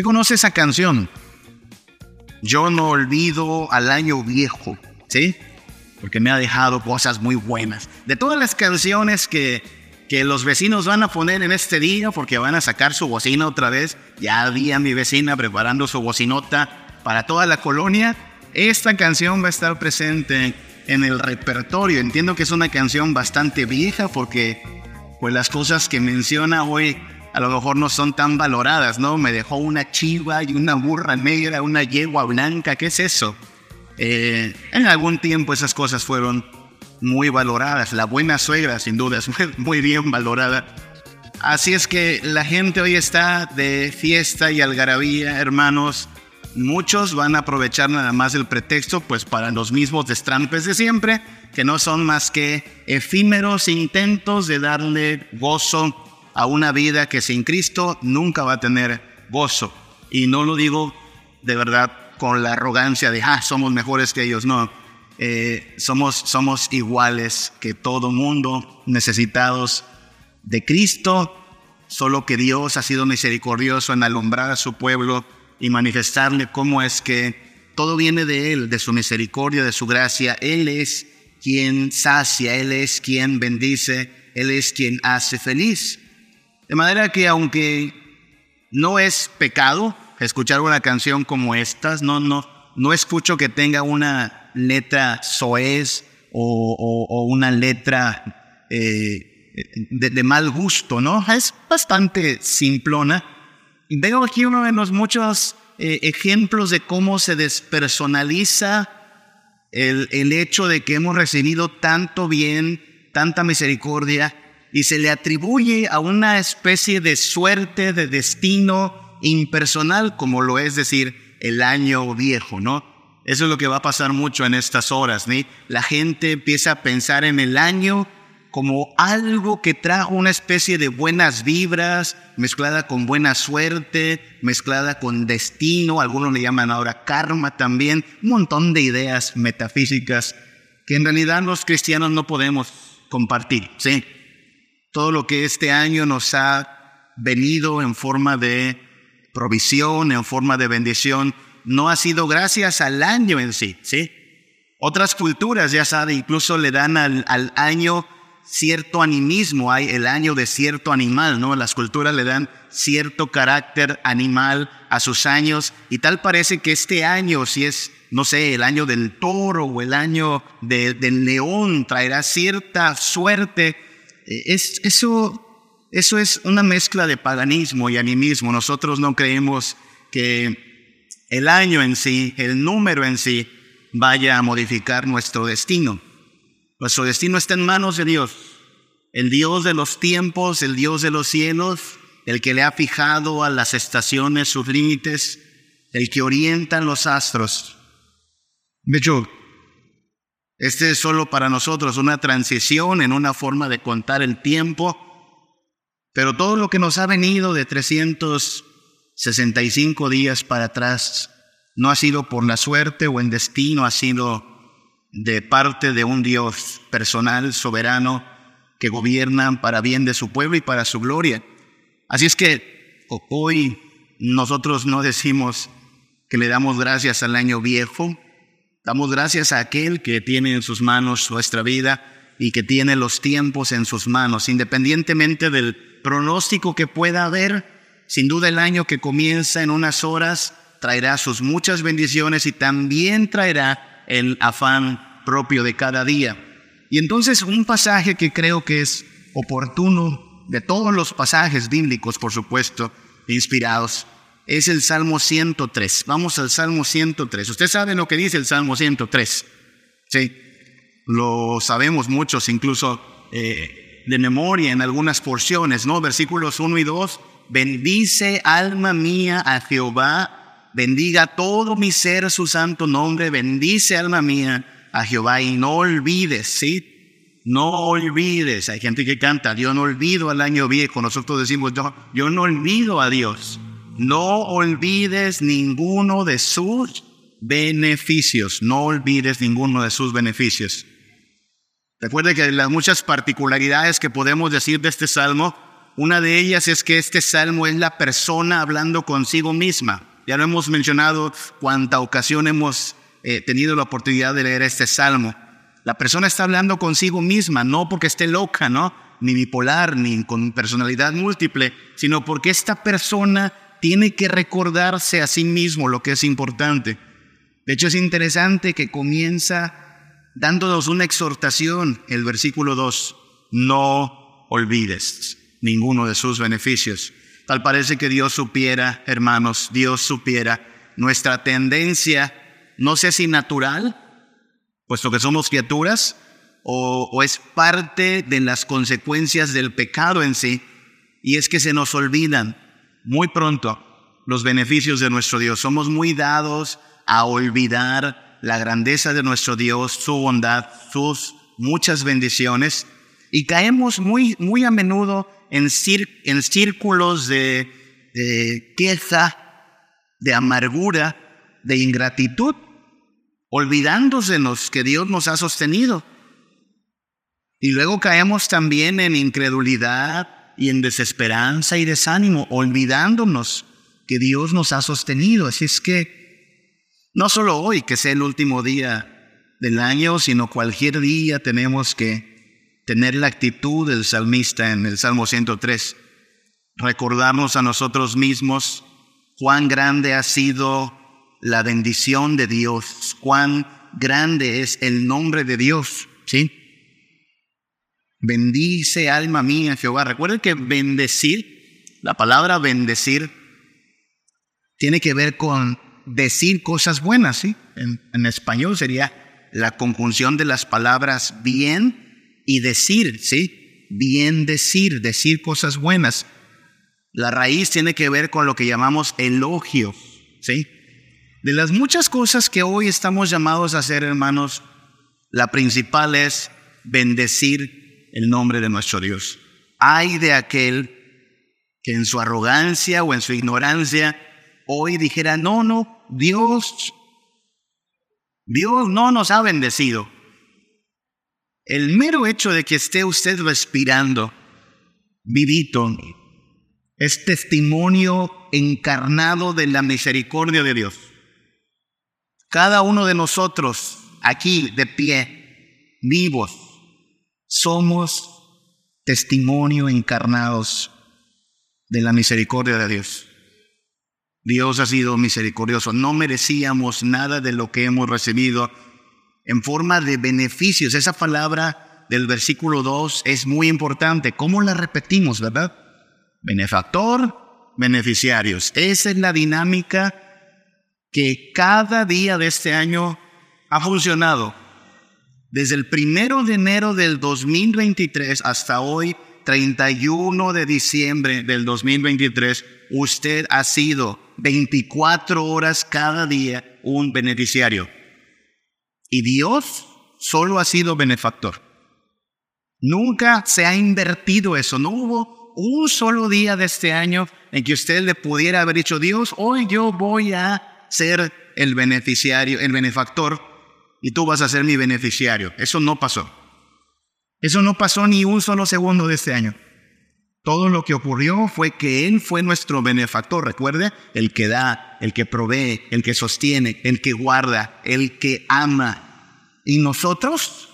¿Qué conoce esa canción? Yo no olvido al año viejo, ¿sí? Porque me ha dejado cosas muy buenas. De todas las canciones que, que los vecinos van a poner en este día, porque van a sacar su bocina otra vez, ya había mi vecina preparando su bocinota para toda la colonia, esta canción va a estar presente en el repertorio. Entiendo que es una canción bastante vieja porque pues las cosas que menciona hoy a lo mejor no son tan valoradas, ¿no? Me dejó una chiva y una burra negra, una yegua blanca, ¿qué es eso? Eh, en algún tiempo esas cosas fueron muy valoradas. La buena suegra, sin duda, es muy bien valorada. Así es que la gente hoy está de fiesta y algarabía, hermanos. Muchos van a aprovechar nada más el pretexto, pues para los mismos destrampes de siempre, que no son más que efímeros intentos de darle gozo a una vida que sin Cristo nunca va a tener gozo. Y no lo digo de verdad con la arrogancia de, ah, somos mejores que ellos, no. Eh, somos, somos iguales que todo mundo, necesitados de Cristo, solo que Dios ha sido misericordioso en alumbrar a su pueblo y manifestarle cómo es que todo viene de Él, de su misericordia, de su gracia. Él es quien sacia, Él es quien bendice, Él es quien hace feliz. De manera que aunque no es pecado escuchar una canción como estas, no, no, no escucho que tenga una letra soez o, una letra eh, de, mal gusto, ¿no? Es bastante simplona Veo aquí uno de los muchos eh, ejemplos de cómo se despersonaliza el, el hecho de que hemos recibido tanto bien, tanta misericordia, y se le atribuye a una especie de suerte, de destino impersonal, como lo es decir el año viejo, ¿no? Eso es lo que va a pasar mucho en estas horas, ¿no? La gente empieza a pensar en el año como algo que trajo una especie de buenas vibras, mezclada con buena suerte, mezclada con destino, algunos le llaman ahora karma también, un montón de ideas metafísicas que en realidad los cristianos no podemos compartir, ¿sí? Todo lo que este año nos ha venido en forma de provisión, en forma de bendición, no ha sido gracias al año en sí, ¿sí? Otras culturas, ya sabe, incluso le dan al, al año cierto animismo, hay el año de cierto animal, ¿no? Las culturas le dan cierto carácter animal a sus años y tal parece que este año, si es, no sé, el año del toro o el año del león, traerá cierta suerte. E, es, eso, eso es una mezcla de paganismo y animismo. Nosotros no creemos que el año en sí, el número en sí, vaya a modificar nuestro destino. Nuestro destino está en manos de Dios, el Dios de los tiempos, el Dios de los cielos, el que le ha fijado a las estaciones sus límites, el que orienta los astros. De hecho, este es solo para nosotros una transición en una forma de contar el tiempo, pero todo lo que nos ha venido de 365 días para atrás no ha sido por la suerte o el destino, ha sido de parte de un Dios personal, soberano, que gobierna para bien de su pueblo y para su gloria. Así es que hoy nosotros no decimos que le damos gracias al año viejo, damos gracias a aquel que tiene en sus manos nuestra vida y que tiene los tiempos en sus manos, independientemente del pronóstico que pueda haber, sin duda el año que comienza en unas horas traerá sus muchas bendiciones y también traerá el afán propio de cada día. Y entonces un pasaje que creo que es oportuno, de todos los pasajes bíblicos, por supuesto, inspirados, es el Salmo 103. Vamos al Salmo 103. Usted sabe lo que dice el Salmo 103. Sí, lo sabemos muchos, incluso eh, de memoria en algunas porciones, ¿no? Versículos 1 y 2. Bendice alma mía a Jehová bendiga todo mi ser su santo nombre, bendice alma mía a Jehová y no olvides, ¿sí? No olvides, hay gente que canta, yo no olvido al año viejo, nosotros decimos, yo no olvido a Dios, no olvides ninguno de sus beneficios, no olvides ninguno de sus beneficios. Recuerde que las muchas particularidades que podemos decir de este salmo, Una de ellas es que este salmo es la persona hablando consigo misma. Ya lo hemos mencionado cuánta ocasión hemos eh, tenido la oportunidad de leer este salmo. La persona está hablando consigo misma, no porque esté loca, ¿no? Ni bipolar, ni con personalidad múltiple, sino porque esta persona tiene que recordarse a sí mismo lo que es importante. De hecho, es interesante que comienza dándonos una exhortación, el versículo 2, no olvides ninguno de sus beneficios. Tal parece que Dios supiera, hermanos, Dios supiera nuestra tendencia, no sé si natural, puesto que somos criaturas, o, o, es parte de las consecuencias del pecado en sí, y es que se nos olvidan muy pronto los beneficios de nuestro Dios. Somos muy dados a olvidar la grandeza de nuestro Dios, su bondad, sus muchas bendiciones, y caemos muy, muy a menudo en, en círculos de, de queja, de amargura, de ingratitud, olvidándosenos que Dios nos ha sostenido. Y luego caemos también en incredulidad y en desesperanza y desánimo, olvidándonos que Dios nos ha sostenido. Así es que no solo hoy, que sea el último día del año, sino cualquier día tenemos que tener la actitud del salmista en el Salmo 103. Recordarnos a nosotros mismos cuán grande ha sido la bendición de Dios, cuán grande es el nombre de Dios, ¿sí? Bendice alma mía Jehová. Recuerden que bendecir, la palabra bendecir, tiene que ver con decir cosas buenas, ¿sí? En, en español sería la conjunción de las palabras bien y decir, ¿sí? Bien decir, decir cosas buenas. La raíz tiene que ver con lo que llamamos elogio, ¿sí? De las muchas cosas que hoy estamos llamados a hacer, hermanos, la principal es bendecir el nombre de nuestro Dios. Hay de aquel que en su arrogancia o en su ignorancia hoy dijera, no, no, Dios, Dios no nos ha bendecido. El mero hecho de que esté usted respirando, vivito, es testimonio encarnado de la misericordia de Dios. Cada uno de nosotros aquí de pie, vivos, somos testimonio encarnados de la misericordia de Dios. Dios ha sido misericordioso. No merecíamos nada de lo que hemos recibido en forma de beneficios. Esa palabra del versículo 2 es muy importante. ¿Cómo la repetimos, verdad? Benefactor, beneficiarios. Esa es la dinámica que cada día de este año ha funcionado. Desde el primero de enero del 2023 hasta hoy, 31 de diciembre del 2023, usted ha sido 24 horas cada día un beneficiario. Y Dios solo ha sido benefactor. Nunca se ha invertido eso. No hubo un solo día de este año en que usted le pudiera haber dicho, Dios, hoy yo voy a ser el beneficiario, el benefactor, y tú vas a ser mi beneficiario. Eso no pasó. Eso no pasó ni un solo segundo de este año. Todo lo que ocurrió fue que Él fue nuestro benefactor, recuerde, el que da, el que provee, el que sostiene, el que guarda, el que ama. Y nosotros,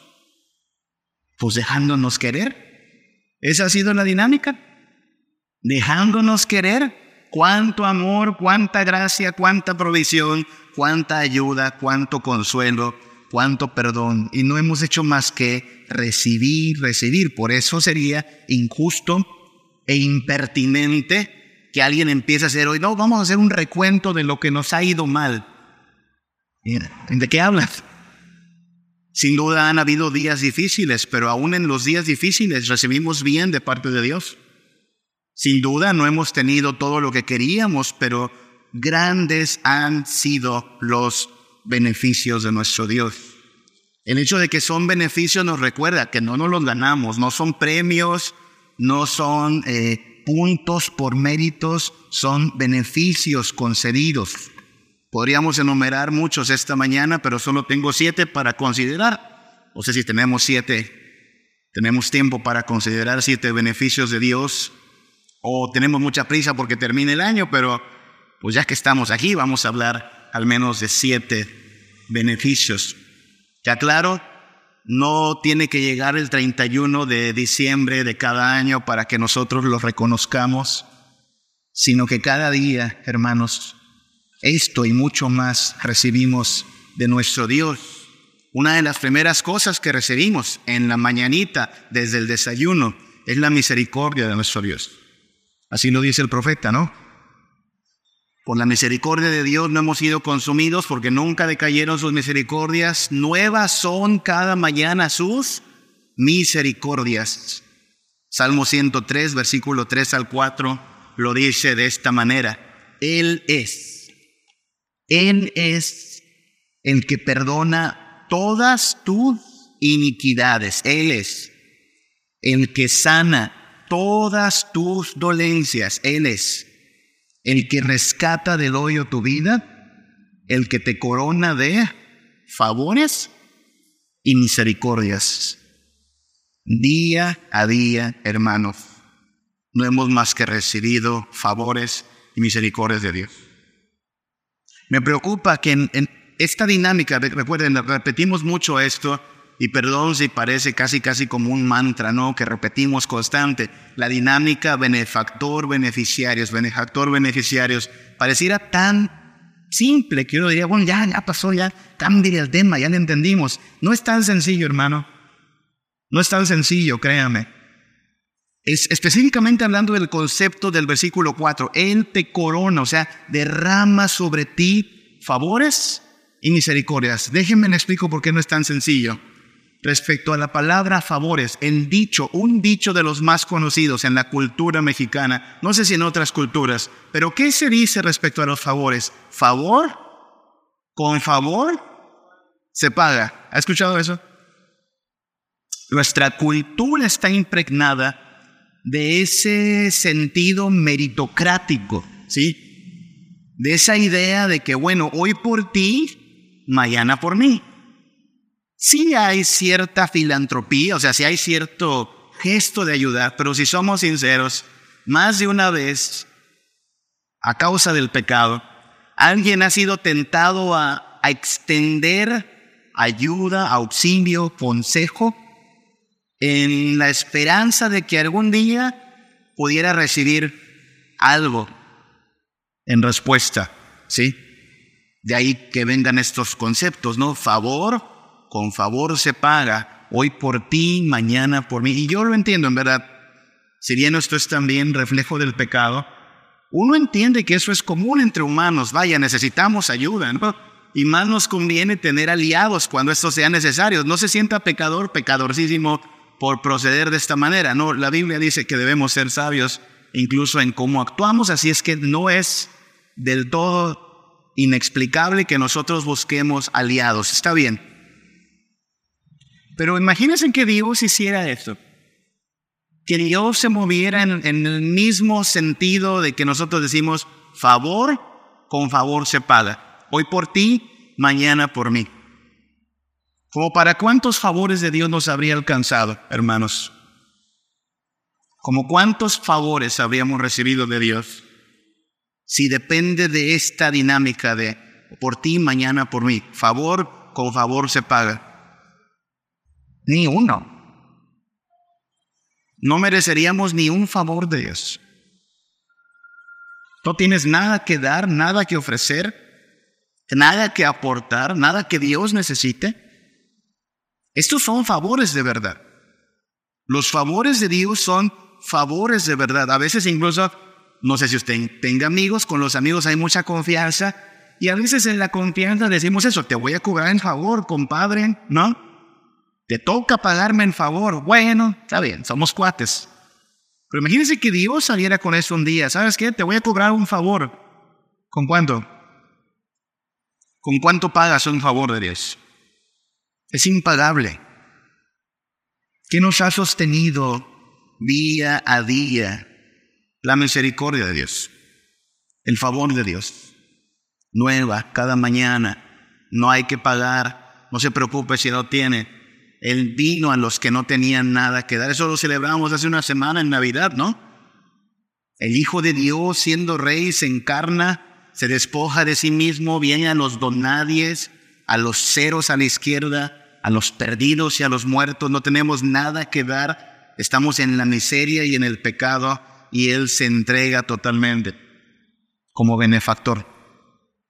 pues dejándonos querer. Esa ha sido la dinámica. Dejándonos querer cuánto amor, cuánta gracia, cuánta provisión, cuánta ayuda, cuánto consuelo, cuánto perdón. Y no hemos hecho más que recibir, recibir. Por eso sería injusto e impertinente que alguien empiece a hacer hoy, no, vamos a hacer un recuento de lo que nos ha ido mal. ¿De qué hablas? Sin duda han habido días difíciles, pero aún en los días difíciles recibimos bien de parte de Dios. Sin duda no hemos tenido todo lo que queríamos, pero grandes han sido los beneficios de nuestro Dios. El hecho de que son beneficios nos recuerda que no nos los ganamos, no son premios, no son eh, puntos por méritos, son beneficios concedidos. Podríamos enumerar muchos esta mañana, pero solo tengo siete para considerar. No sé si tenemos siete, tenemos tiempo para considerar siete beneficios de Dios o tenemos mucha prisa porque termine el año, pero pues ya que estamos aquí vamos a hablar al menos de siete beneficios. Ya claro, no tiene que llegar el 31 de diciembre de cada año para que nosotros los reconozcamos, sino que cada día, hermanos, esto y mucho más recibimos de nuestro Dios. Una de las primeras cosas que recibimos en la mañanita desde el desayuno es la misericordia de nuestro Dios. Así lo dice el profeta, ¿no? Por la misericordia de Dios no hemos sido consumidos porque nunca decayeron sus misericordias. Nuevas son cada mañana sus misericordias. Salmo 103, versículo 3 al 4, lo dice de esta manera. Él es, Él es el que perdona todas tus iniquidades. Él es el que sana todas tus dolencias. Él es el que rescata del hoyo tu vida, el que te corona de favores y misericordias. Día a día, hermanos, no hemos más que recibido favores y misericordias de Dios. Me preocupa que en, esta dinámica, recuerden, repetimos mucho esto, y perdón si parece casi casi como un mantra, ¿no? Que repetimos constante. La dinámica benefactor-beneficiarios, benefactor-beneficiarios, pareciera tan simple que uno diría, bueno, ya, ya pasó, ya cambia el tema, ya lo entendimos. No es tan sencillo, hermano. No es tan sencillo, créame. Es específicamente hablando del concepto del versículo 4, Él te corona, o sea, derrama sobre ti favores y misericordias. Déjenme le explico por qué no es tan sencillo respecto a la palabra favores, el dicho, un dicho de los más conocidos en la cultura mexicana, no sé si en otras culturas, pero ¿qué se dice respecto a los favores? ¿Favor? ¿Con favor? Se paga. ¿Ha escuchado eso? Nuestra cultura está impregnada de ese sentido meritocrático, ¿sí? De esa idea de que, bueno, hoy por ti, mañana por mí sí hay cierta filantropía, o sea, sí hay cierto gesto de ayudar, pero si somos sinceros, más de una vez, a causa del pecado, alguien ha sido tentado a, extender ayuda, auxilio, consejo, en la esperanza de que algún día pudiera recibir algo en respuesta, ¿sí? De ahí que vengan estos conceptos, ¿no? Favor, con favor se paga, hoy por ti, mañana por mí. Y yo lo entiendo, en verdad. Si bien esto es también reflejo del pecado, uno entiende que eso es común entre humanos. Vaya, necesitamos ayuda, ¿no? Y más nos conviene tener aliados cuando esto sea necesario. No se sienta pecador, pecadorcísimo por proceder de esta manera. No, la Biblia dice que debemos ser sabios incluso en cómo actuamos, así es que no es del todo inexplicable que nosotros busquemos aliados. Está bien, pero imagínense que Dios hiciera esto. Que Dios se moviera en, el mismo sentido de que nosotros decimos, favor con favor se paga. Hoy por ti, mañana por mí. Como para cuántos favores de Dios nos habría alcanzado, hermanos. Como cuántos favores habríamos recibido de Dios si depende de esta dinámica de por ti, mañana por mí. Favor con favor se paga. Ni uno. No mereceríamos ni un favor de Dios. No tienes nada que dar, nada que ofrecer, nada que aportar, nada que Dios necesite. Estos son favores de verdad. Los favores de Dios son favores de verdad. A veces incluso, no sé si usted tenga amigos, con los amigos hay mucha confianza y a veces en la confianza decimos eso, te voy a cobrar en favor, compadre, ¿no? Te toca pagarme en favor. Bueno, está bien, somos cuates. Pero imagínense que Dios saliera con eso un día. ¿Sabes qué? Te voy a cobrar un favor. ¿Con cuánto? ¿Con cuánto pagas un favor de Dios? Es impagable. ¿Qué nos ha sostenido día a día? La misericordia de Dios. El favor de Dios. Nueva cada mañana. No hay que pagar. No se preocupe si no tiene. Él vino a los que no tenían nada que dar. Eso lo celebramos hace una semana en Navidad, ¿no? El Hijo de Dios, siendo rey, se encarna, se despoja de sí mismo, viene a los donadies, a los ceros a la izquierda, a los perdidos y a los muertos. No tenemos nada que dar, estamos en la miseria y en el pecado, y Él se entrega totalmente como benefactor.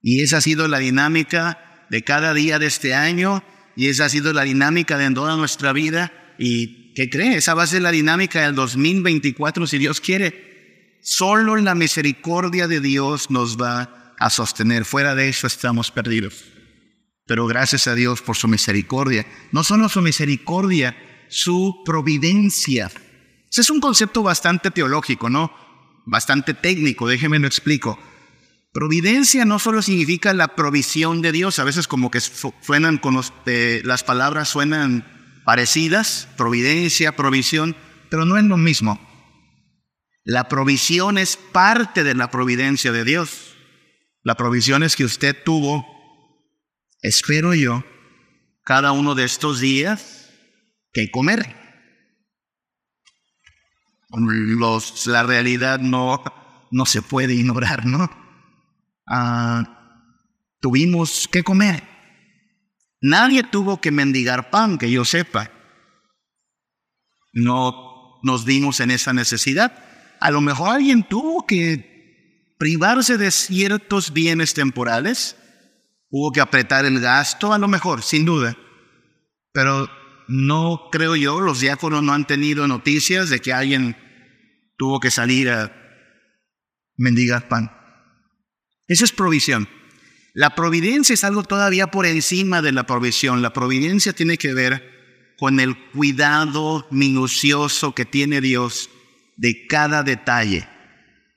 Y esa ha sido la dinámica de cada día de este año, y esa ha sido la dinámica de toda nuestra vida. ¿Y qué cree? Esa va a ser la dinámica del 2024, si Dios quiere. Solo la misericordia de Dios nos va a sostener. Fuera de eso estamos perdidos. Pero gracias a Dios por su misericordia. No solo su misericordia, su providencia. Ese es un concepto bastante teológico, ¿no? Bastante técnico, déjeme lo explico. Providencia no solo significa la provisión de Dios, a veces como que suenan con eh, las palabras suenan parecidas, providencia, provisión, pero no es lo mismo. La provisión es parte de la providencia de Dios. La provisión es que usted tuvo, espero yo, cada uno de estos días que comer. Los, la realidad no, no se puede ignorar, ¿no? Ah, tuvimos que comer. Nadie tuvo que mendigar pan, que yo sepa. No nos dimos en esa necesidad. A lo mejor alguien tuvo que privarse de ciertos bienes temporales, hubo que apretar el gasto, a lo mejor, sin duda. Pero no creo yo, los diáconos no han tenido noticias de que alguien tuvo que salir a mendigar pan. Esa es provisión. La providencia es algo todavía por encima de la provisión. La providencia tiene que ver con el cuidado minucioso que tiene Dios de cada detalle,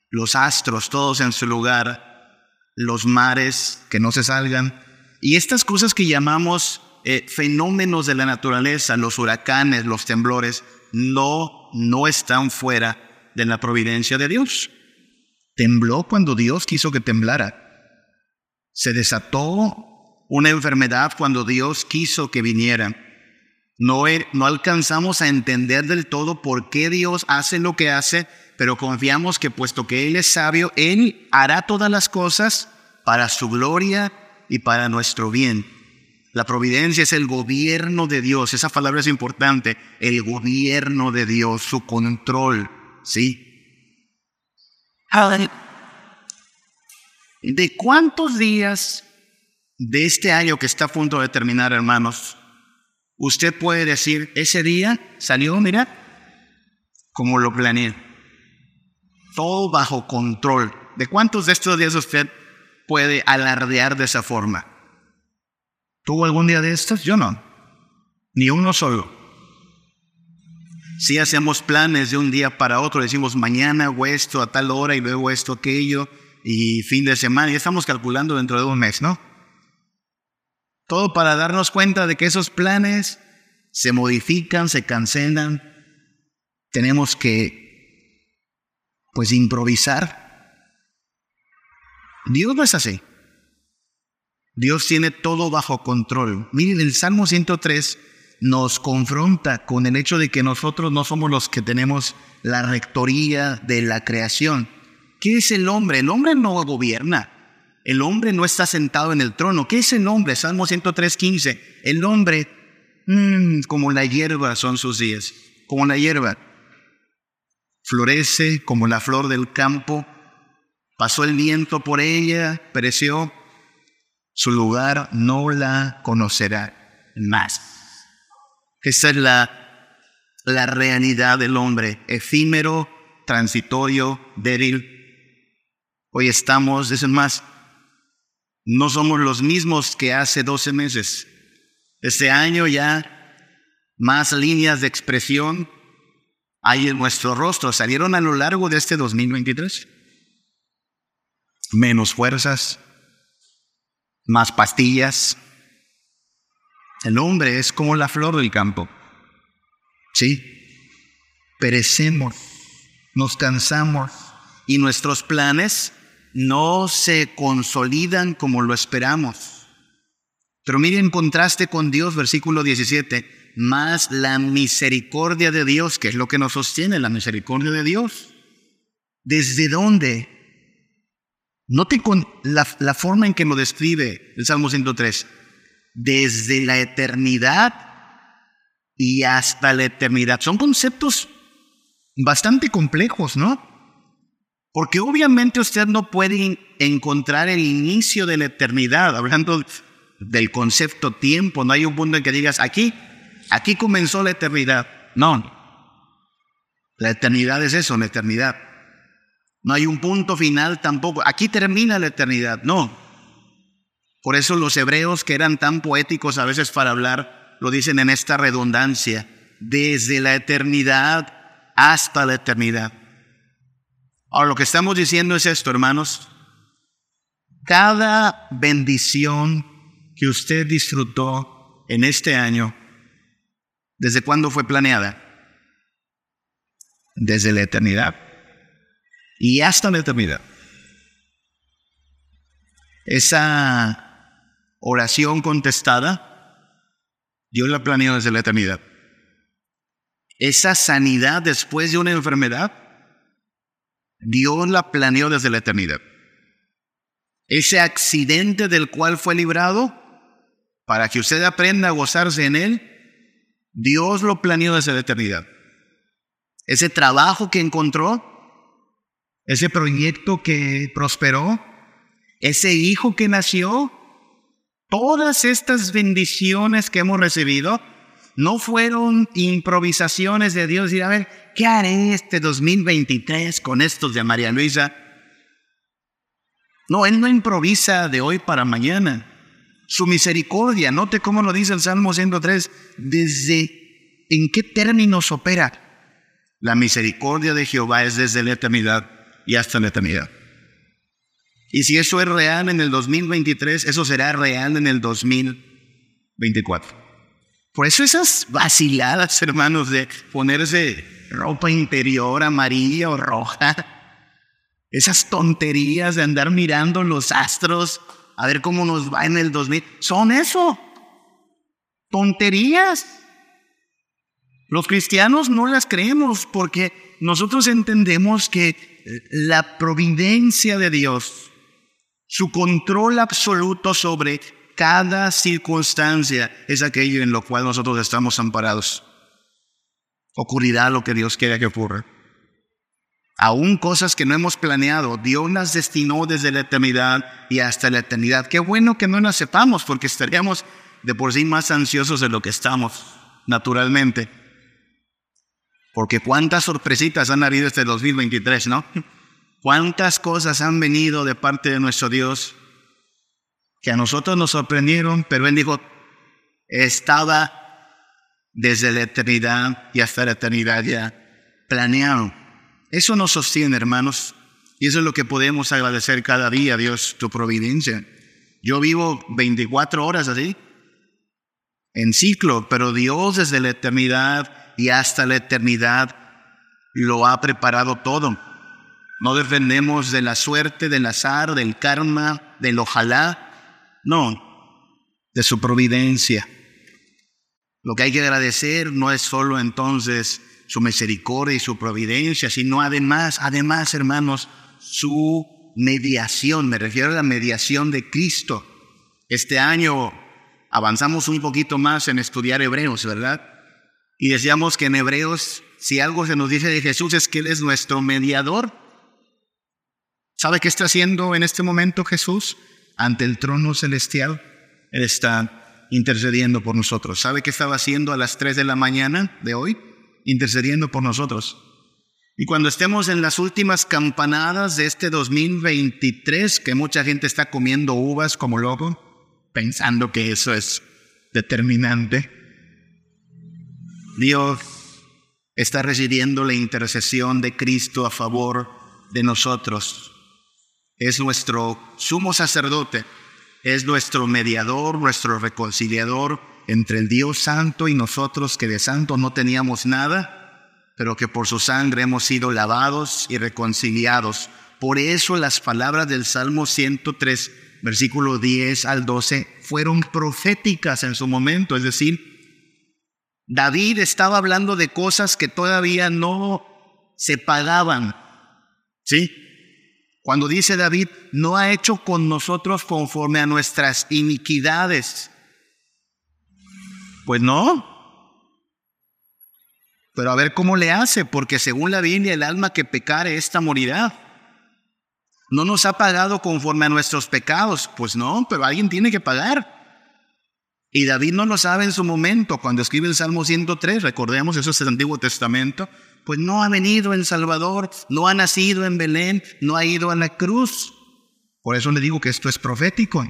los astros todos en su lugar, los mares que no se salgan, y estas cosas que llamamos eh, fenómenos de la naturaleza, los huracanes, los temblores, no, no están fuera de la providencia de Dios. Tembló cuando Dios quiso que temblara. Se desató una enfermedad cuando Dios quiso que viniera. No, no alcanzamos a entender del todo por qué Dios hace lo que hace, pero confiamos que puesto que Él es sabio, Él hará todas las cosas para su gloria y para nuestro bien. La providencia es el gobierno de Dios, esa palabra es importante, el gobierno de Dios, su control, ¿sí? ¿De cuántos días de este año que está a punto de terminar, hermanos, Usted puede decir, ese día salió, mira, como lo planeé. Todo bajo control. ¿De cuántos de estos días usted puede alardear de esa forma? ¿Tuvo algún día de estos? Yo no. Ni uno solo. Si hacemos planes de un día para otro, decimos mañana hago esto a tal hora y luego esto, aquello, y fin de semana, ya estamos calculando dentro de un mes, ¿no? Todo para darnos cuenta de que esos planes se modifican, se cancelan. Tenemos que, pues, improvisar. Dios no es así. Dios tiene todo bajo control. Miren, el Salmo 103 nos confronta con el hecho de que nosotros no somos los que tenemos la rectoría de la creación. ¿Qué es el hombre? El hombre no gobierna. El hombre no está sentado en el trono. ¿Qué es el hombre? Salmo 103.15. El hombre, mm, como la hierba son sus días, como la hierba. Florece como la flor del campo. Pasó el viento por ella, pereció. Su lugar no la conocerá más. Esa es la, la realidad del hombre, efímero, transitorio, débil. Hoy estamos, es más, no somos los mismos que hace 12 meses. Este año ya más líneas de expresión hay en nuestro rostro. Salieron a lo largo de este 2023. Menos fuerzas, más pastillas. El hombre es como la flor del campo. Sí, perecemos, nos cansamos y nuestros planes no se consolidan como lo esperamos. Pero miren en contraste con Dios, versículo 17, más la misericordia de Dios, que es lo que nos sostiene, la misericordia de Dios. ¿Desde dónde? Note con la, la forma en que lo describe el Salmo 103. Desde la eternidad y hasta la eternidad. Son conceptos bastante complejos, ¿no? Porque obviamente usted no puede encontrar el inicio de la eternidad, hablando del concepto tiempo, no hay un punto en que digas, aquí, aquí comenzó la eternidad. No, la eternidad es eso, la eternidad. No hay un punto final tampoco. Aquí termina la eternidad, no. Por eso los hebreos que eran tan poéticos a veces para hablar, lo dicen en esta redundancia, desde la eternidad hasta la eternidad. Ahora, lo que estamos diciendo es esto, hermanos. Cada bendición que usted disfrutó en este año, ¿desde cuándo fue planeada? Desde la eternidad y hasta la eternidad. Esa oración contestada, Dios la planeó desde la eternidad. Esa sanidad después de una enfermedad, Dios la planeó desde la eternidad. Ese accidente del cual fue librado, para que usted aprenda a gozarse en él, Dios lo planeó desde la eternidad. Ese trabajo que encontró, ese proyecto que prosperó, ese hijo que nació, todas estas bendiciones que hemos recibido, no fueron improvisaciones de Dios y a ver, ¿qué haré este 2023 con estos de María Luisa? No, Él no improvisa de hoy para mañana. Su misericordia, note cómo lo dice el Salmo 103, desde en qué términos opera. La misericordia de Jehová es desde la eternidad y hasta la eternidad. Y si eso es real en el 2023, eso será real en el 2024. Por eso esas vaciladas, hermanos, de ponerse ropa interior amarilla o roja, esas tonterías de andar mirando los astros a ver cómo nos va en el 2000, son eso, tonterías. Los cristianos no las creemos porque nosotros entendemos que la providencia de Dios, su control absoluto sobre cada circunstancia es aquello en lo cual nosotros estamos amparados. Ocurrirá lo que Dios quiera que ocurra. Aún cosas que no hemos planeado, Dios las destinó desde la eternidad y hasta la eternidad. Qué bueno que no las sepamos porque estaríamos de por sí más ansiosos de lo que estamos, naturalmente. Porque cuántas sorpresitas han habido este 2023, ¿no? Cuántas cosas han venido de parte de nuestro Dios que a nosotros nos sorprendieron, pero Él dijo, estaba desde la eternidad y hasta la eternidad ya planeado. Eso nos sostiene, hermanos, y eso es lo que podemos agradecer cada día, Dios, tu providencia. Yo vivo 24 horas así, en ciclo, pero Dios desde la eternidad y hasta la eternidad lo ha preparado todo. No dependemos de la suerte, del azar, del karma, del ojalá, no, de su providencia. Lo que hay que agradecer no es solo entonces su misericordia y su providencia, sino además, además, hermanos, su mediación. Me refiero a la mediación de Cristo. Este año avanzamos un poquito más en estudiar Hebreos, ¿verdad? Y decíamos que en Hebreos, si algo se nos dice de Jesús es que Él es nuestro mediador. ¿Sabe qué está haciendo en este momento Jesús? ante el trono celestial, Él está intercediendo por nosotros. ¿Sabe qué estaba haciendo a las 3 de la mañana de hoy? Intercediendo por nosotros. Y cuando estemos en las últimas campanadas de este 2023, que mucha gente está comiendo uvas como loco, pensando que eso es determinante, Dios está recibiendo la intercesión de Cristo a favor de nosotros es nuestro sumo sacerdote, es nuestro mediador, nuestro reconciliador entre el Dios santo y nosotros que de santo no teníamos nada, pero que por su sangre hemos sido lavados y reconciliados. Por eso las palabras del Salmo 103, versículo 10 al 12, fueron proféticas en su momento, es decir, David estaba hablando de cosas que todavía no se pagaban, ¿Sí? Cuando dice David, no ha hecho con nosotros conforme a nuestras iniquidades. Pues no. Pero a ver cómo le hace, porque según la Biblia el alma que pecare, esta morirá. No nos ha pagado conforme a nuestros pecados. Pues no, pero alguien tiene que pagar. Y David no lo sabe en su momento, cuando escribe el Salmo 103, recordemos, eso es el Antiguo Testamento, pues no ha venido en Salvador, no ha nacido en Belén, no ha ido a la cruz. Por eso le digo que esto es profético.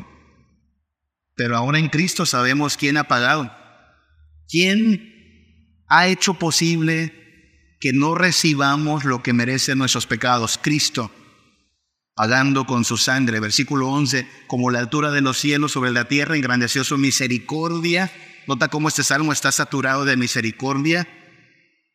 Pero ahora en Cristo sabemos quién ha pagado. ¿Quién ha hecho posible que no recibamos lo que merecen nuestros pecados? Cristo pagando con su sangre. Versículo 11, como la altura de los cielos sobre la tierra, engrandeció su misericordia. Nota cómo este salmo está saturado de misericordia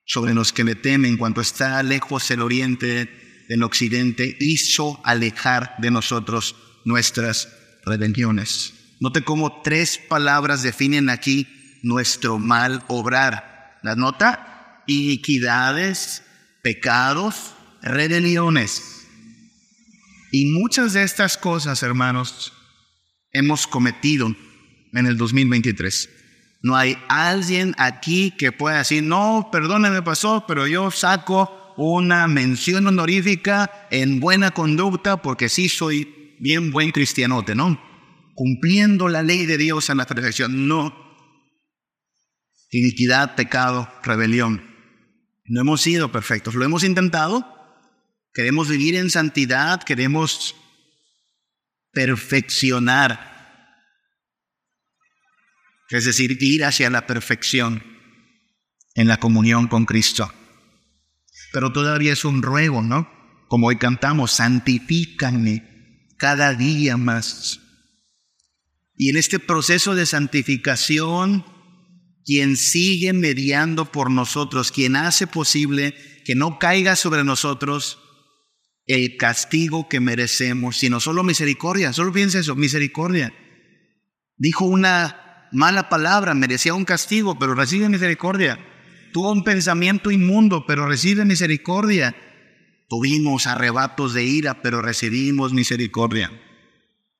sobre los que le temen. Cuanto está lejos el oriente del occidente, hizo alejar de nosotros nuestras redenciones. Note cómo tres palabras definen aquí nuestro mal obrar. ¿La nota? Iniquidades, pecados, redenciones. Y muchas de estas cosas, hermanos, hemos cometido en el 2023. No hay alguien aquí que pueda decir, no, perdóneme, pasó, pero yo saco una mención honorífica en buena conducta porque sí soy bien buen cristianote, ¿no? Cumpliendo la ley de Dios en la perfección. No. Iniquidad, pecado, rebelión. No hemos sido perfectos. Lo hemos intentado, Queremos vivir en santidad, queremos perfeccionar. Es decir, ir hacia la perfección en la comunión con Cristo. Pero todavía es un ruego, ¿no? Como hoy cantamos, santifícame cada día más. Y en este proceso de santificación, quien sigue mediando por nosotros, quien hace posible que no caiga sobre nosotros el castigo que merecemos, sino solo misericordia. Solo piensa eso, misericordia. Dijo una mala palabra, merecía un castigo, pero recibe misericordia. Tuvo un pensamiento inmundo, pero recibe misericordia. Tuvimos arrebatos de ira, pero recibimos misericordia.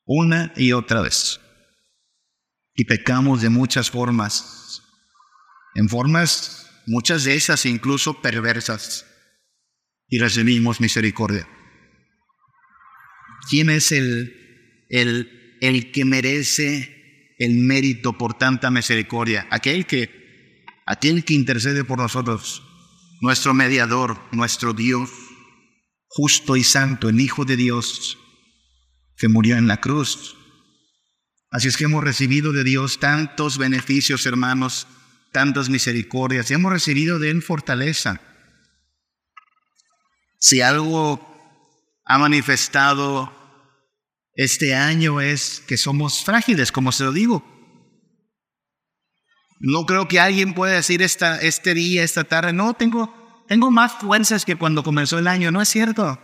Una y otra vez. Y pecamos de muchas formas. En formas, muchas de esas incluso perversas y recibimos misericordia. ¿Quién es el, el, el que merece el mérito por tanta misericordia? Aquel que, aquel que intercede por nosotros, nuestro mediador, nuestro Dios, justo y santo, el Hijo de Dios, que murió en la cruz. Así es que hemos recibido de Dios tantos beneficios, hermanos, tantas misericordias, y hemos recibido de Él fortaleza si algo ha manifestado este año es que somos frágiles, como se lo digo. No creo que alguien pueda decir esta, este día, esta tarde, no, tengo, tengo más fuerzas que cuando comenzó el año. No es cierto.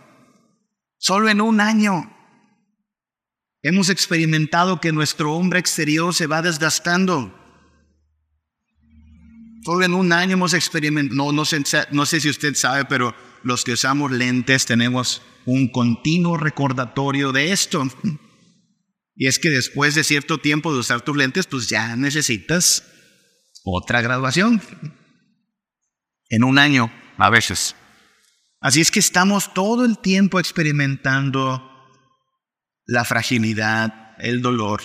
Solo en un año hemos experimentado que nuestro hombre exterior se va desgastando. Solo en un año hemos experimentado, no, no, sé, no sé si usted sabe, pero los que usamos lentes tenemos un continuo recordatorio de esto. Y es que después de cierto tiempo de usar tus lentes, pues ya necesitas otra graduación. En un año, a veces. Así es que estamos todo el tiempo experimentando la fragilidad, el dolor.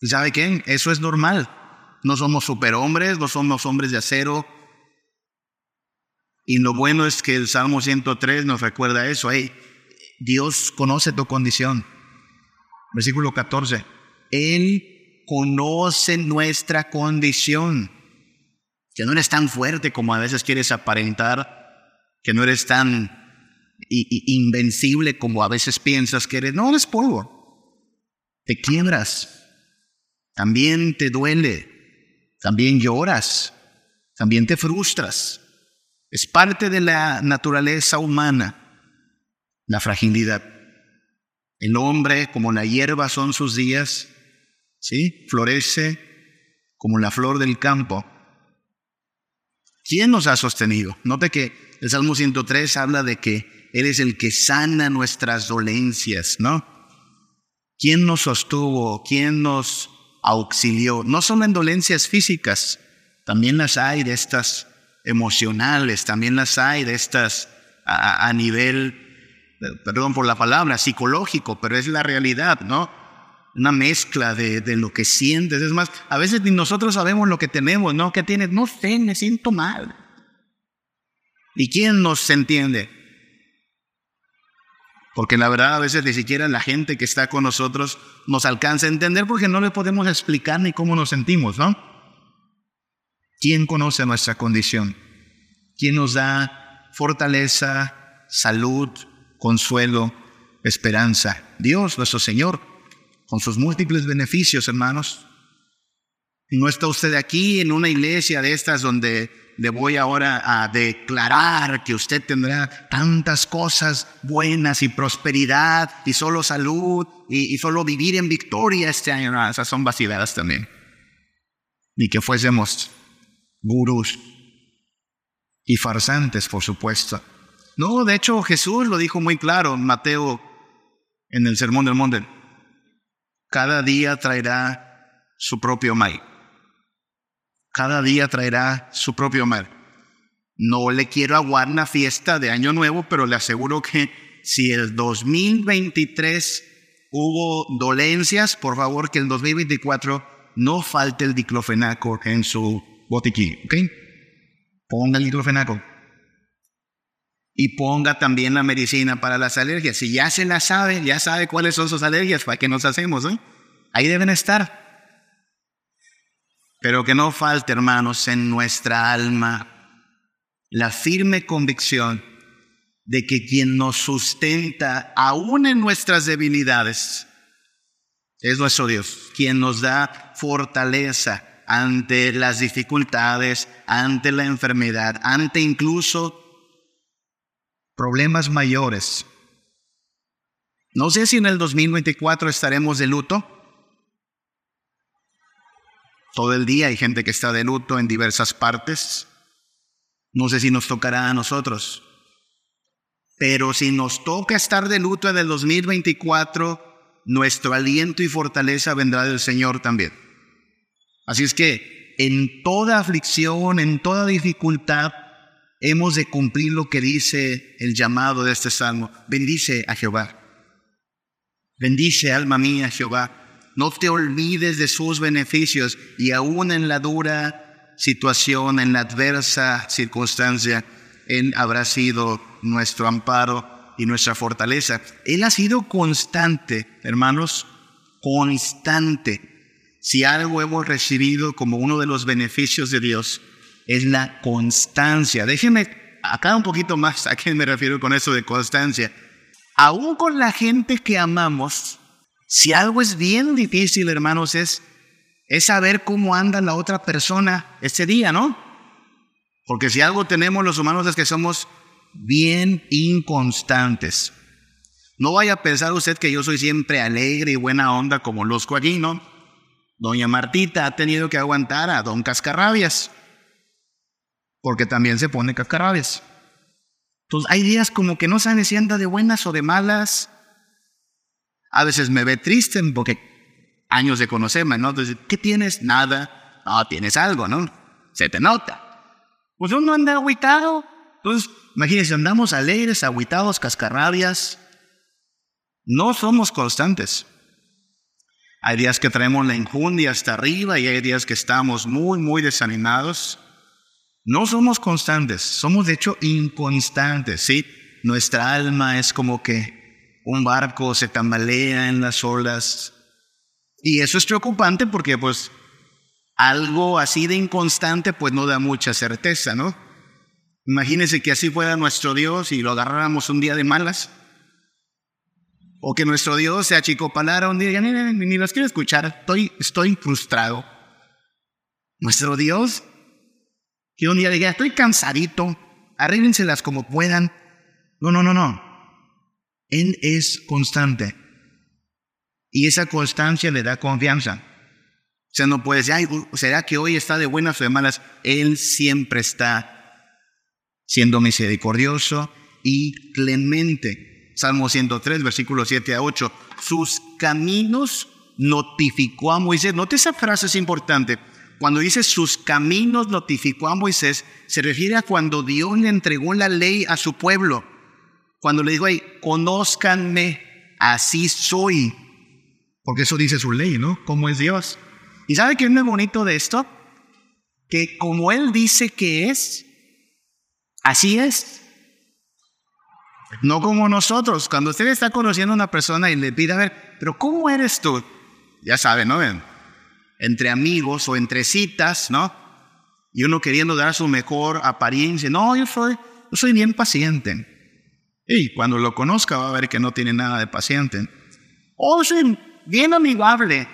¿Y sabe qué? Eso es normal. No somos superhombres, no somos hombres de acero, y lo bueno es que el Salmo 103 nos recuerda eso. Dios conoce tu condición. Versículo 14. Él conoce nuestra condición. Que no eres tan fuerte como a veces quieres aparentar. Que no eres tan invencible como a veces piensas que eres. No eres polvo. Te quiebras. También te duele. También lloras. También te frustras. Es parte de la naturaleza humana, la fragilidad. El hombre, como la hierba son sus días, ¿sí? Florece como la flor del campo. ¿Quién nos ha sostenido? Note que el Salmo 103 habla de que Él es el que sana nuestras dolencias, ¿no? ¿Quién nos sostuvo? ¿Quién nos auxilió? No solo en dolencias físicas, también las hay de estas emocionales, también las hay de estas a, nivel, perdón por la palabra, psicológico, pero es la realidad, ¿no? Una mezcla de, de, lo que sientes. Es más, a veces ni nosotros sabemos lo que tenemos, ¿no? ¿Qué tienes? No sé, me siento mal. ¿Y quién nos entiende? Porque la verdad a veces ni siquiera la gente que está con nosotros nos alcanza a entender porque no le podemos explicar ni cómo nos sentimos, ¿no? ¿Quién conoce nuestra condición? ¿Quién nos da fortaleza, salud, consuelo, esperanza? Dios, nuestro Señor, con sus múltiples beneficios, hermanos. No está usted aquí en una iglesia de estas donde le voy ahora a declarar que usted tendrá tantas cosas buenas y prosperidad y solo salud y, solo vivir en victoria este año. esas son vaciladas también. Ni que fuésemos gurús y farsantes, por supuesto. No, de hecho Jesús lo dijo muy claro en Mateo en el Sermón del Monte. Cada día traerá su propio mal. Cada día traerá su propio mal. No le quiero aguar una fiesta de Año Nuevo, pero le aseguro que si el 2023 hubo dolencias, por favor que el 2024 no falte el diclofenaco en su botiquín, ¿ok? Ponga el diclofenaco. Y ponga también la medicina para las alergias. Si ya se la sabe, ya sabe cuáles son sus alergias, ¿para qué nos hacemos? Eh? Ahí deben estar. Pero que no falte, hermanos, en nuestra alma la firme convicción de que quien nos sustenta, aún en nuestras debilidades, es nuestro Dios, quien nos da fortaleza ante las dificultades, ante la enfermedad, ante incluso problemas mayores. No sé si en el 2024 estaremos de luto todo el día hay gente que está de luto en diversas partes. No sé si nos tocará a nosotros. Pero si nos toca estar de luto en el 2024, nuestro aliento y fortaleza vendrá del Señor también. Así es que en toda aflicción, en toda dificultad, hemos de cumplir lo que dice el llamado de este salmo. Bendice a Jehová. Bendice, alma mía, Jehová. No te olvides de sus beneficios y aún en la dura situación, en la adversa circunstancia, Él habrá sido nuestro amparo y nuestra fortaleza. Él ha sido constante, hermanos, constante. Si algo hemos recibido como uno de los beneficios de Dios, es la constancia. Déjenme acá un poquito más a qué me refiero con eso de constancia. Aún con la gente que amamos, si algo es bien difícil, hermanos, es, es saber cómo anda la otra persona ese día, ¿no? Porque si algo tenemos los humanos es que somos bien inconstantes. No vaya a pensar usted que yo soy siempre alegre y buena onda como los ¿no? Doña Martita ha tenido que aguantar a don Cascarrabias, porque también se pone cascarrabias. Entonces hay días como que no saben si anda de buenas o de malas, a veces me ve triste porque años de conocerme, ¿no? Entonces, ¿qué tienes? Nada. No, tienes algo, ¿no? Se te nota. Pues uno anda aguitado. Entonces, imagínense, andamos alegres, aguitados, cascarrabias. No somos constantes. Hay días que traemos la injundia hasta arriba y hay días que estamos muy, muy desanimados. No somos constantes, somos de hecho inconstantes, ¿sí? Nuestra alma es como que un barco se tambalea en las olas. Y eso es preocupante porque pues algo así de inconstante pues no da mucha certeza, ¿no? Imagínense que así fuera nuestro Dios y lo agarráramos un día de malas. O que nuestro Dios se achicopalara un día ni, ni, ni los quiero escuchar, estoy, estoy frustrado. Nuestro Dios, que un día diga, estoy cansadito, arréglenselas como puedan. No, no, no, no. Él es constante. Y esa constancia le da confianza. O sea, no puede decir, Ay, ¿será que hoy está de buenas o de malas? Él siempre está siendo misericordioso, y clemente. Salmo 103, versículos 7 a 8. Sus caminos notificó a Moisés. Note esa frase es importante. Cuando dice sus caminos notificó a Moisés, se refiere a cuando Dios le entregó la ley a su pueblo. Cuando le dijo, hey, conózcanme, así soy. Porque eso dice su ley, ¿no? ¿Cómo es Dios? ¿Y sabe qué es muy bonito de esto? Que como Él dice que es, así es. No como nosotros. Cuando usted está conociendo a una persona y le pide, a ver, pero ¿cómo eres tú? Ya sabe, ¿no? Entre amigos o entre citas, ¿no? Y uno queriendo dar su mejor apariencia. No, yo soy, yo soy bien paciente. Y cuando lo conozca va a ver que no tiene nada de paciente. Oh, soy bien amigable.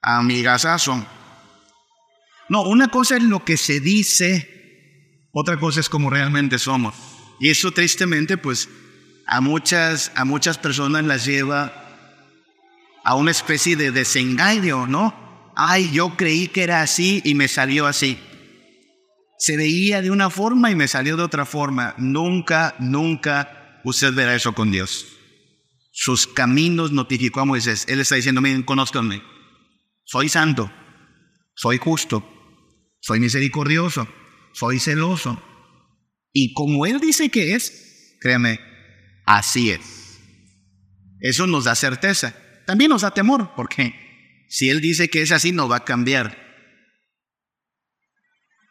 Amigasazo. No, una cosa es lo que se dice, otra cosa es como realmente somos. Y eso tristemente, pues, a muchas, a muchas personas las lleva a una especie de desengaño, ¿no? Ay, yo creí que era así y me salió así. Se veía de una forma y me salió de otra forma. Nunca, nunca usted verá eso con Dios. Sus caminos notificó a Moisés. Él está diciendo, miren, conózcanme. Soy santo, soy justo, soy misericordioso, soy celoso. Y como Él dice que es, créame, así es. Eso nos da certeza. También nos da temor, porque si Él dice que es así, no va a cambiar.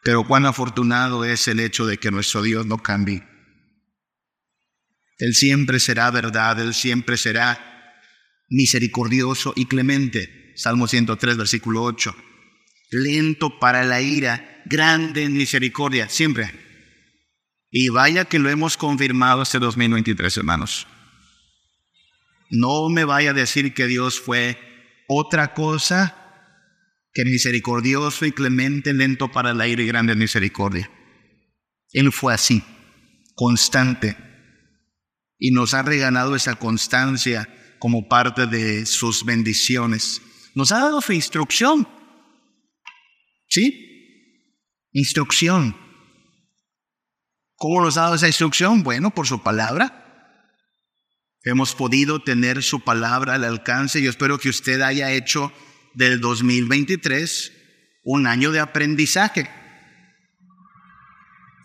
Pero cuán afortunado es el hecho de que nuestro Dios no cambie. Él siempre será verdad, Él siempre será misericordioso y clemente. Salmo 103, versículo 8. Lento para la ira, grande en misericordia, siempre. Y vaya que lo hemos confirmado este 2023, hermanos. No me vaya a decir que Dios fue otra cosa que misericordioso y clemente, lento para la ira y grande en misericordia. Él fue así, constante, y nos ha regalado esa constancia como parte de sus bendiciones. Nos ha dado su instrucción. ¿Sí? Instrucción. ¿Cómo nos ha dado esa instrucción? Bueno, por su palabra. Hemos podido tener su palabra al alcance. Yo espero que usted haya hecho del 2023 un año de aprendizaje.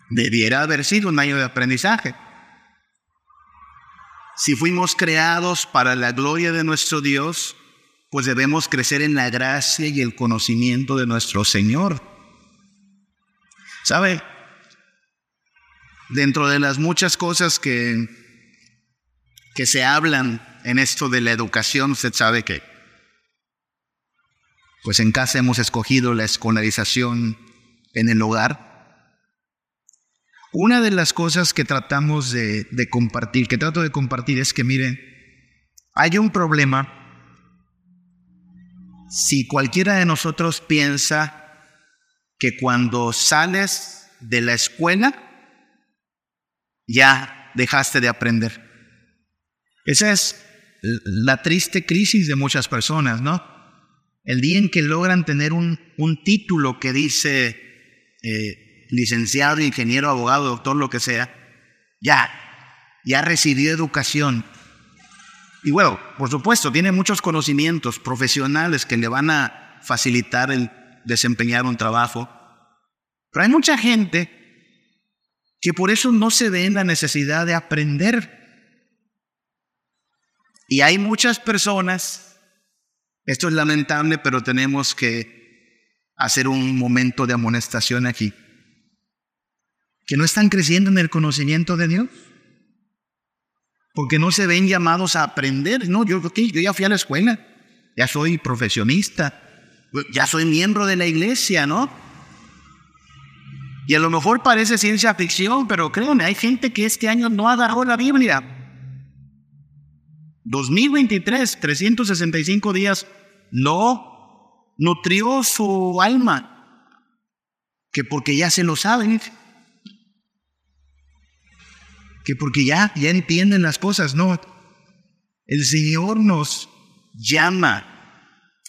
Debiera haber sido un año de aprendizaje. Si fuimos creados para la gloria de nuestro Dios, pues debemos crecer en la gracia y el conocimiento de nuestro Señor. ¿Sabe? Dentro de las muchas cosas que que se hablan en esto de la educación, usted sabe que, pues en casa hemos escogido la escolarización en el hogar. Una de las cosas que tratamos de, de compartir, que trato de compartir es que miren, hay un problema si cualquiera de nosotros piensa que cuando sales de la escuela ya dejaste de aprender. Esa es la triste crisis de muchas personas, ¿no? El día en que logran tener un, un título que dice eh, licenciado, ingeniero, abogado, doctor, lo que sea, ya, ya recibió educación. Y bueno, por supuesto, tiene muchos conocimientos profesionales que le van a facilitar el desempeñar un trabajo. Pero hay mucha gente que por eso no se ve en la necesidad de aprender. Y hay muchas personas, esto es lamentable, pero tenemos que hacer un momento de amonestación aquí, que no están creciendo en el conocimiento de Dios, porque no se ven llamados a aprender. No, yo, yo ya fui a la escuela, ya soy profesionista, ya soy miembro de la iglesia, ¿no? Y a lo mejor parece ciencia ficción, pero créanme, hay gente que este año no agarró la Biblia. 2023, 365 días, no nutrió su alma, que porque ya se lo saben, que porque ya, ya entienden las cosas, no. El Señor nos llama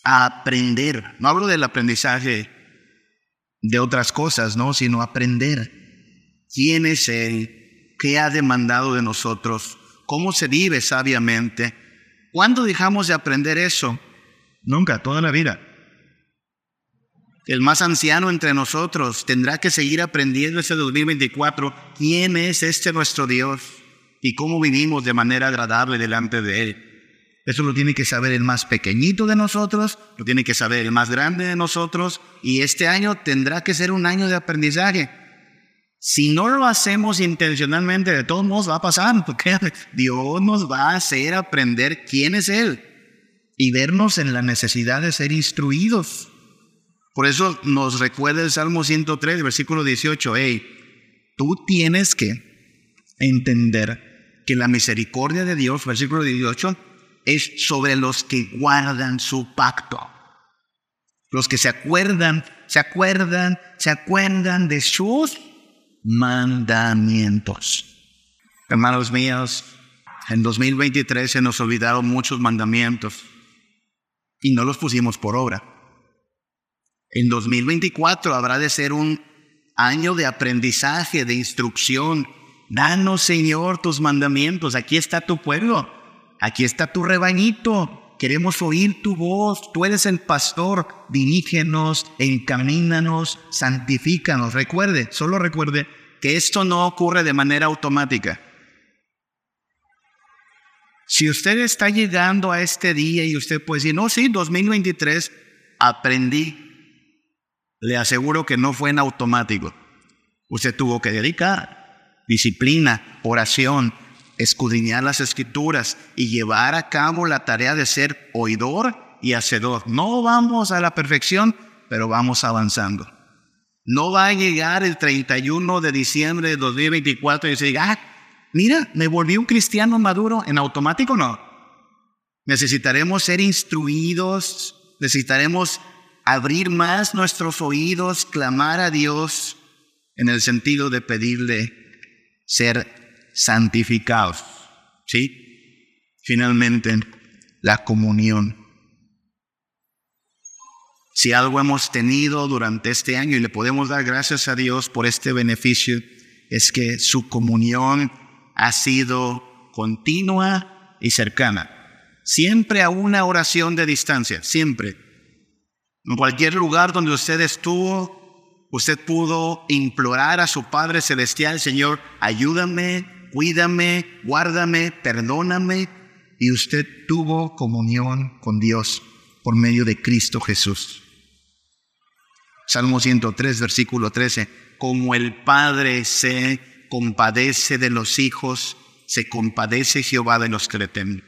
a aprender. No hablo del aprendizaje de otras cosas, no, sino aprender quién es Él, ¿Qué ha demandado de nosotros? ¿Cómo se vive sabiamente? ¿Cuándo dejamos de aprender eso? Nunca, toda la vida. El más anciano entre nosotros tendrá que seguir aprendiendo este 2024 quién es este nuestro Dios y cómo vivimos de manera agradable delante de Él. Eso lo tiene que saber el más pequeñito de nosotros, lo tiene que saber el más grande de nosotros y este año tendrá que ser un año de aprendizaje. Si no lo hacemos intencionalmente, de todos modos va a pasar, porque Dios nos va a hacer aprender quién es Él y vernos en la necesidad de ser instruidos. Por eso nos recuerda el Salmo 103, versículo 18, hey, tú tienes que entender que la misericordia de Dios, versículo 18, es sobre los que guardan su pacto. Los que se acuerdan, se acuerdan, se acuerdan de sus mandamientos. Hermanos míos, en 2023 se nos olvidaron muchos mandamientos y no los pusimos por obra. En 2024 habrá de ser un año de aprendizaje, de instrucción. Danos, Señor, tus mandamientos. Aquí está tu pueblo. Aquí está tu rebañito. Queremos oír tu voz. Tú eres el pastor. Dirígenos, encamínanos, santifícanos. Recuerde, solo recuerde que esto no ocurre de manera automática. Si usted está llegando a este día y usted puede decir, no, sí, 2023 aprendí. Le aseguro que no fue en automático. Usted tuvo que dedicar disciplina, oración, escudriñar las escrituras y llevar a cabo la tarea de ser oidor y hacedor. No vamos a la perfección, pero vamos avanzando. No va a llegar el 31 de diciembre de 2024 y decir, ah, mira, me volví un cristiano maduro, en automático no. Necesitaremos ser instruidos, necesitaremos abrir más nuestros oídos, clamar a Dios en el sentido de pedirle ser santificados. ¿Sí? Finalmente, la comunión. Si algo hemos tenido durante este año y le podemos dar gracias a Dios por este beneficio, es que su comunión ha sido continua y cercana. Siempre a una oración de distancia, siempre. En cualquier lugar donde usted estuvo, usted pudo implorar a su Padre Celestial, Señor, ayúdame, cuídame, guárdame, perdóname. Y usted tuvo comunión con Dios por medio de Cristo Jesús. Salmo 103, versículo 13. Como el Padre se compadece de los hijos, se compadece Jehová de los que.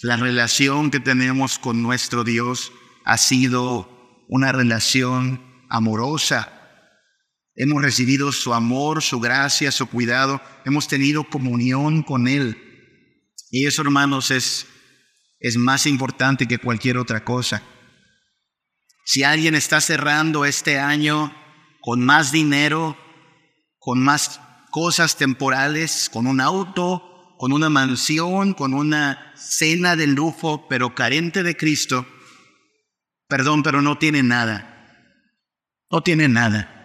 La relación que tenemos con nuestro Dios ha sido una relación amorosa. Hemos recibido su amor, su gracia, su cuidado. Hemos tenido comunión con Él. Y eso, hermanos, es, es más importante que cualquier otra cosa. Si alguien está cerrando este año con más dinero, con más cosas temporales, con un auto, con una mansión, con una cena de lujo, pero carente de Cristo, perdón, pero no tiene nada. No tiene nada.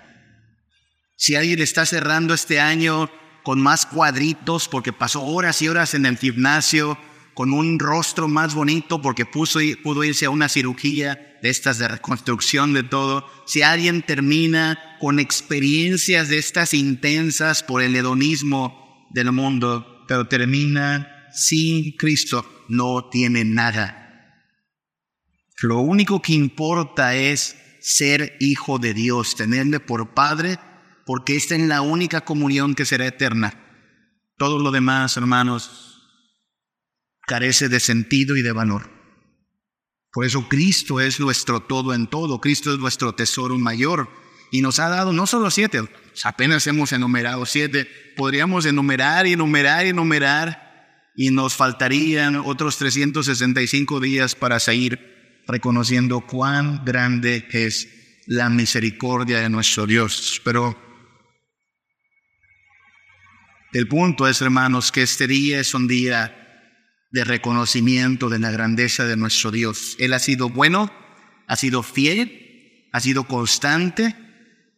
Si alguien está cerrando este año con más cuadritos porque pasó horas y horas en el gimnasio, con un rostro más bonito porque puso, pudo irse a una cirugía de estas de reconstrucción de todo, si alguien termina con experiencias de estas intensas por el hedonismo del mundo, pero termina sin Cristo, no tiene nada. Lo único que importa es ser hijo de Dios, tenerle por Padre, porque esta es la única comunión que será eterna. Todo lo demás, hermanos, carece de sentido y de valor. Por eso Cristo es nuestro todo en todo, Cristo es nuestro tesoro mayor y nos ha dado no solo siete, apenas hemos enumerado siete, podríamos enumerar y enumerar y enumerar y nos faltarían otros 365 días para seguir reconociendo cuán grande es la misericordia de nuestro Dios. Pero el punto es, hermanos, que este día es un día de reconocimiento de la grandeza de nuestro Dios. Él ha sido bueno, ha sido fiel, ha sido constante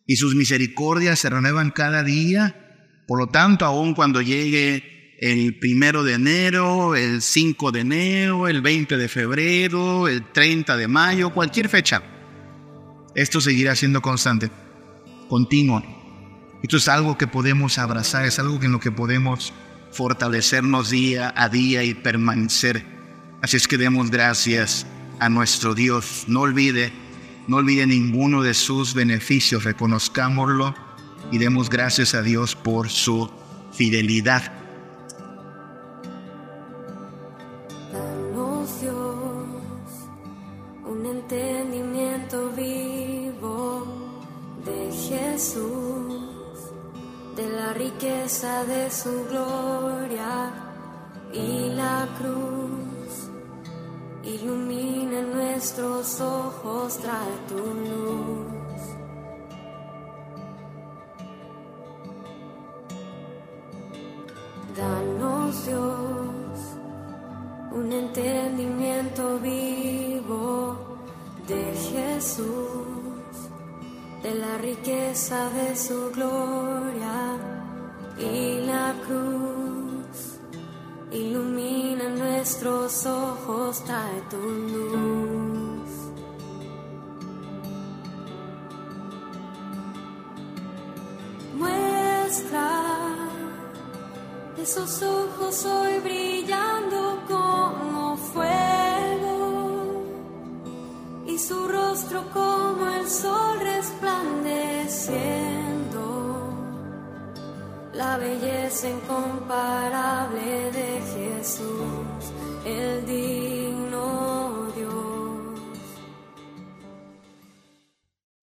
y sus misericordias se renuevan cada día. Por lo tanto, aun cuando llegue el primero de enero, el 5 de enero, el 20 de febrero, el 30 de mayo, cualquier fecha, esto seguirá siendo constante, continuo. Esto es algo que podemos abrazar, es algo en lo que podemos fortalecernos día a día y permanecer. Así es que demos gracias a nuestro Dios. No olvide, no olvide ninguno de sus beneficios, reconozcámoslo y demos gracias a Dios por su fidelidad.